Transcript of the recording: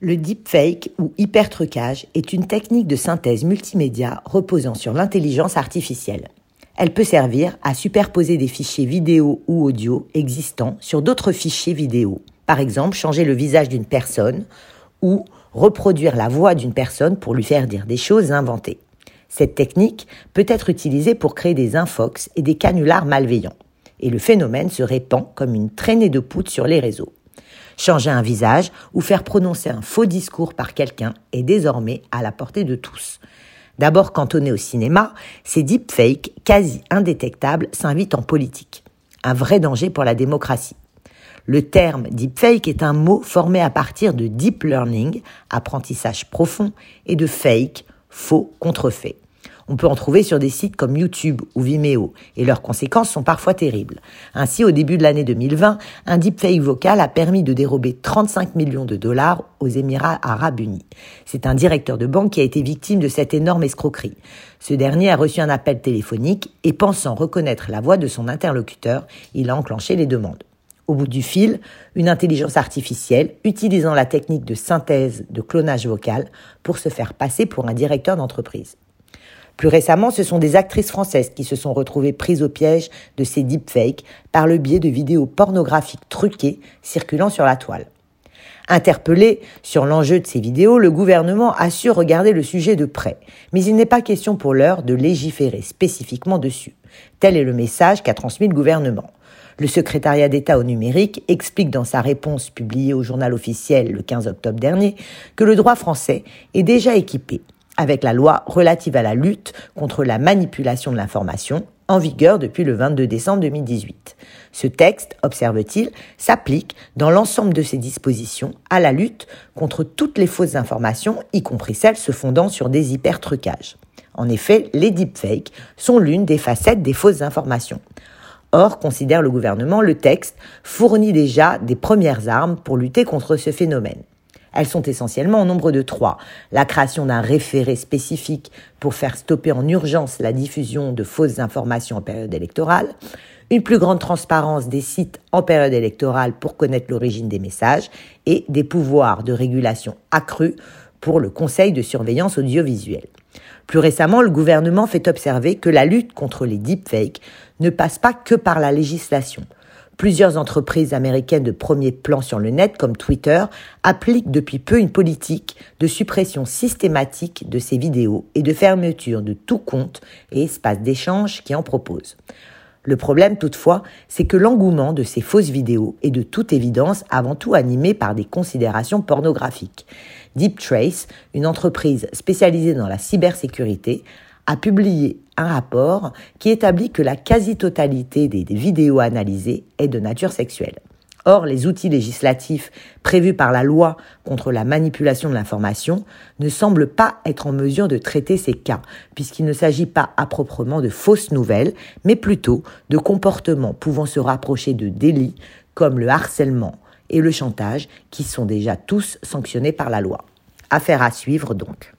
Le deepfake ou hypertrucage est une technique de synthèse multimédia reposant sur l'intelligence artificielle. Elle peut servir à superposer des fichiers vidéo ou audio existants sur d'autres fichiers vidéo. Par exemple, changer le visage d'une personne ou reproduire la voix d'une personne pour lui faire dire des choses inventées. Cette technique peut être utilisée pour créer des infox et des canulars malveillants. Et le phénomène se répand comme une traînée de poudre sur les réseaux. Changer un visage ou faire prononcer un faux discours par quelqu'un est désormais à la portée de tous. D'abord cantonnés au cinéma, ces deepfakes quasi indétectables s'invitent en politique. Un vrai danger pour la démocratie. Le terme deepfake est un mot formé à partir de deep learning, apprentissage profond, et de fake, faux contrefait. On peut en trouver sur des sites comme YouTube ou Vimeo, et leurs conséquences sont parfois terribles. Ainsi, au début de l'année 2020, un deepfake vocal a permis de dérober 35 millions de dollars aux Émirats arabes unis. C'est un directeur de banque qui a été victime de cette énorme escroquerie. Ce dernier a reçu un appel téléphonique et pensant reconnaître la voix de son interlocuteur, il a enclenché les demandes. Au bout du fil, une intelligence artificielle utilisant la technique de synthèse de clonage vocal pour se faire passer pour un directeur d'entreprise. Plus récemment, ce sont des actrices françaises qui se sont retrouvées prises au piège de ces deepfakes par le biais de vidéos pornographiques truquées circulant sur la toile. Interpellé sur l'enjeu de ces vidéos, le gouvernement a su regarder le sujet de près. Mais il n'est pas question pour l'heure de légiférer spécifiquement dessus. Tel est le message qu'a transmis le gouvernement. Le secrétariat d'État au numérique explique dans sa réponse publiée au journal officiel le 15 octobre dernier que le droit français est déjà équipé avec la loi relative à la lutte contre la manipulation de l'information en vigueur depuis le 22 décembre 2018. Ce texte, observe-t-il, s'applique dans l'ensemble de ses dispositions à la lutte contre toutes les fausses informations, y compris celles se fondant sur des hypertrucages. En effet, les deepfakes sont l'une des facettes des fausses informations. Or, considère le gouvernement, le texte fournit déjà des premières armes pour lutter contre ce phénomène. Elles sont essentiellement au nombre de trois. La création d'un référé spécifique pour faire stopper en urgence la diffusion de fausses informations en période électorale, une plus grande transparence des sites en période électorale pour connaître l'origine des messages et des pouvoirs de régulation accrus pour le Conseil de surveillance audiovisuelle. Plus récemment, le gouvernement fait observer que la lutte contre les deepfakes ne passe pas que par la législation. Plusieurs entreprises américaines de premier plan sur le net, comme Twitter, appliquent depuis peu une politique de suppression systématique de ces vidéos et de fermeture de tout compte et espace d'échange qui en proposent. Le problème toutefois, c'est que l'engouement de ces fausses vidéos est de toute évidence avant tout animé par des considérations pornographiques. Deep Trace, une entreprise spécialisée dans la cybersécurité, a publié un rapport qui établit que la quasi-totalité des, vidéos analysées est de nature sexuelle. Or, les outils législatifs prévus par la loi contre la manipulation de l'information ne semblent pas être en mesure de traiter ces cas, puisqu'il ne s'agit pas à proprement de fausses nouvelles, mais plutôt de comportements pouvant se rapprocher de délits comme le harcèlement et le chantage, qui sont déjà tous sanctionnés par la loi. Affaire à suivre donc.